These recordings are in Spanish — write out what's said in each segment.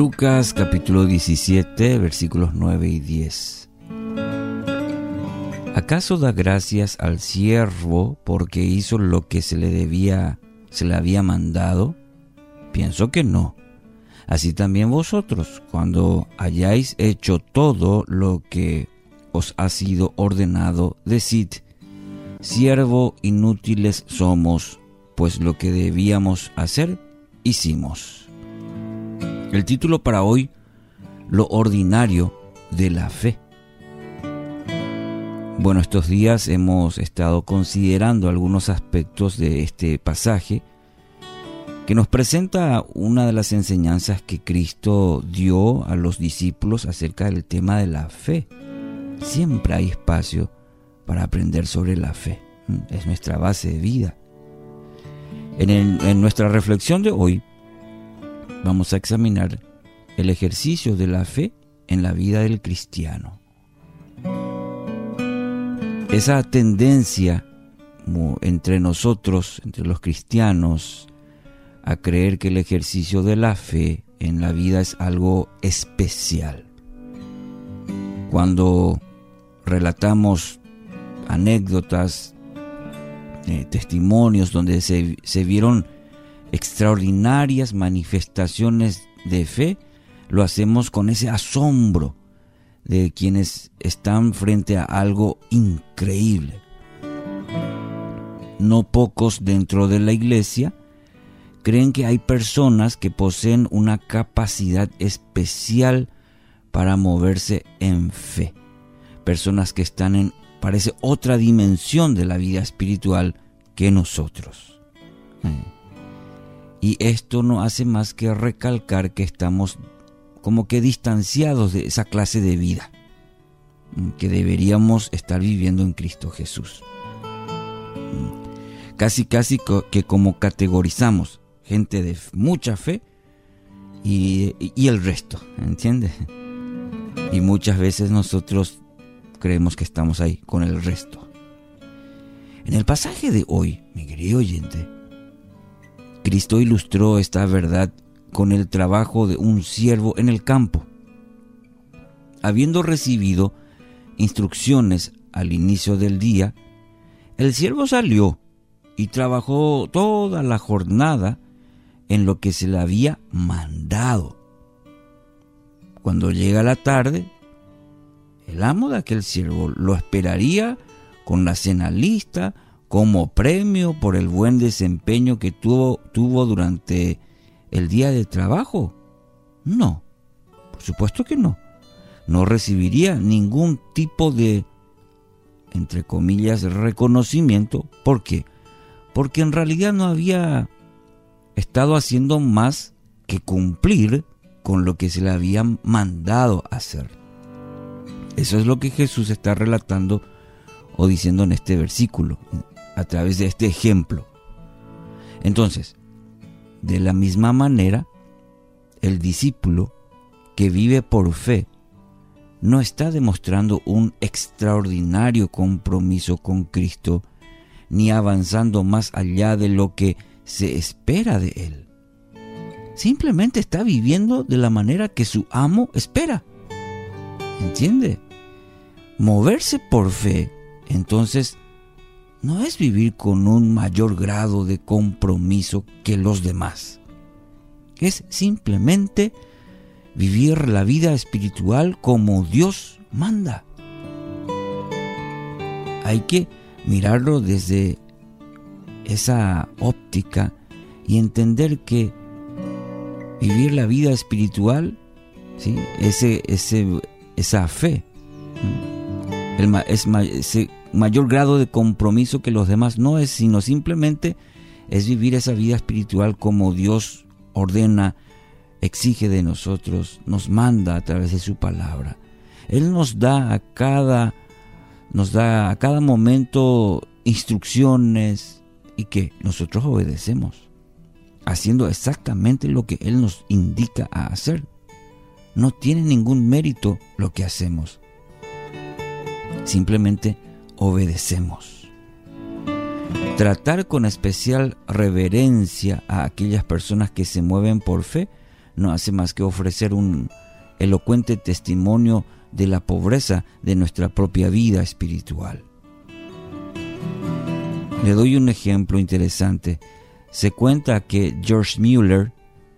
Lucas capítulo 17 versículos 9 y 10. ¿Acaso da gracias al siervo porque hizo lo que se le debía, se le había mandado? Pienso que no. Así también vosotros, cuando hayáis hecho todo lo que os ha sido ordenado, decid, siervo inútiles somos, pues lo que debíamos hacer, hicimos. El título para hoy, Lo ordinario de la fe. Bueno, estos días hemos estado considerando algunos aspectos de este pasaje que nos presenta una de las enseñanzas que Cristo dio a los discípulos acerca del tema de la fe. Siempre hay espacio para aprender sobre la fe. Es nuestra base de vida. En, en nuestra reflexión de hoy vamos a examinar el ejercicio de la fe en la vida del cristiano. Esa tendencia entre nosotros, entre los cristianos, a creer que el ejercicio de la fe en la vida es algo especial. Cuando relatamos anécdotas, eh, testimonios donde se, se vieron extraordinarias manifestaciones de fe, lo hacemos con ese asombro de quienes están frente a algo increíble. No pocos dentro de la iglesia creen que hay personas que poseen una capacidad especial para moverse en fe. Personas que están en, parece, otra dimensión de la vida espiritual que nosotros. Eh. Y esto no hace más que recalcar que estamos como que distanciados de esa clase de vida que deberíamos estar viviendo en Cristo Jesús. Casi, casi que como categorizamos gente de mucha fe y, y el resto, ¿entiendes? Y muchas veces nosotros creemos que estamos ahí con el resto. En el pasaje de hoy, mi querido oyente, Cristo ilustró esta verdad con el trabajo de un siervo en el campo. Habiendo recibido instrucciones al inicio del día, el siervo salió y trabajó toda la jornada en lo que se le había mandado. Cuando llega la tarde, el amo de aquel siervo lo esperaría con la cena lista, como premio por el buen desempeño que tuvo, tuvo durante el día de trabajo? No, por supuesto que no. No recibiría ningún tipo de, entre comillas, reconocimiento. ¿Por qué? Porque en realidad no había estado haciendo más que cumplir con lo que se le había mandado hacer. Eso es lo que Jesús está relatando o diciendo en este versículo a través de este ejemplo. Entonces, de la misma manera, el discípulo que vive por fe no está demostrando un extraordinario compromiso con Cristo, ni avanzando más allá de lo que se espera de él. Simplemente está viviendo de la manera que su amo espera. ¿Entiende? Moverse por fe, entonces, no es vivir con un mayor grado de compromiso que los demás. Es simplemente vivir la vida espiritual como Dios manda. Hay que mirarlo desde esa óptica y entender que vivir la vida espiritual, ¿sí? ese, ese, esa fe, el, es, mayor grado de compromiso que los demás no es, sino simplemente es vivir esa vida espiritual como Dios ordena, exige de nosotros, nos manda a través de su palabra. Él nos da a cada nos da a cada momento instrucciones y que nosotros obedecemos, haciendo exactamente lo que él nos indica a hacer. No tiene ningún mérito lo que hacemos. Simplemente obedecemos. Tratar con especial reverencia a aquellas personas que se mueven por fe no hace más que ofrecer un elocuente testimonio de la pobreza de nuestra propia vida espiritual. Le doy un ejemplo interesante. Se cuenta que George Mueller,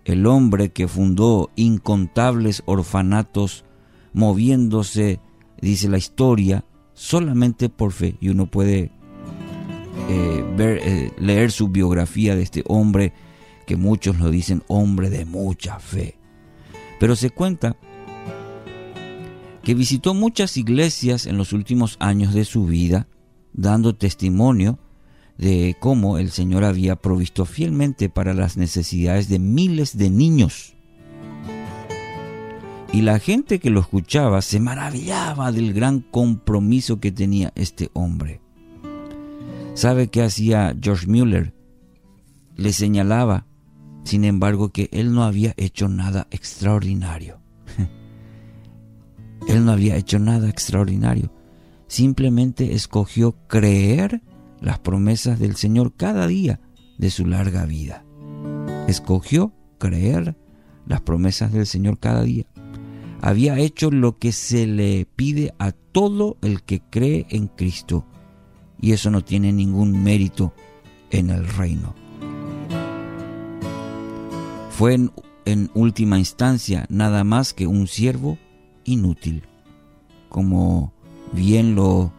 el hombre que fundó incontables orfanatos, moviéndose, dice la historia, solamente por fe, y uno puede eh, ver, eh, leer su biografía de este hombre, que muchos lo dicen hombre de mucha fe. Pero se cuenta que visitó muchas iglesias en los últimos años de su vida, dando testimonio de cómo el Señor había provisto fielmente para las necesidades de miles de niños. Y la gente que lo escuchaba se maravillaba del gran compromiso que tenía este hombre. ¿Sabe qué hacía George Mueller? Le señalaba, sin embargo, que él no había hecho nada extraordinario. él no había hecho nada extraordinario. Simplemente escogió creer las promesas del Señor cada día de su larga vida. Escogió creer las promesas del Señor cada día. Había hecho lo que se le pide a todo el que cree en Cristo. Y eso no tiene ningún mérito en el reino. Fue en, última instancia nada más que un siervo inútil, como bien lo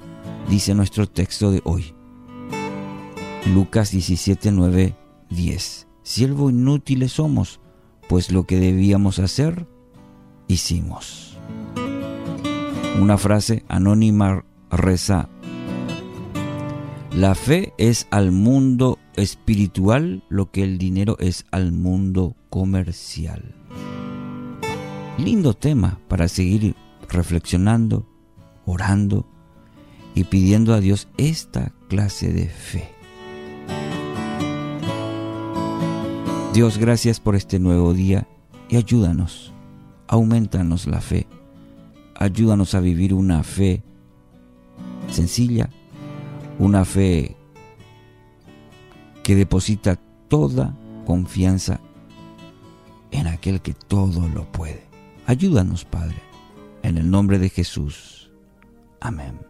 dice nuestro texto de hoy. Lucas 17, 9, 10. Siervo inútiles somos, pues lo que debíamos hacer, hicimos. Una frase anónima reza, la fe es al mundo espiritual lo que el dinero es al mundo comercial. Lindo tema para seguir reflexionando, orando y pidiendo a Dios esta clase de fe. Dios, gracias por este nuevo día y ayúdanos, aumentanos la fe, ayúdanos a vivir una fe sencilla, una fe que deposita toda confianza en aquel que todo lo puede. Ayúdanos, Padre, en el nombre de Jesús. Amén.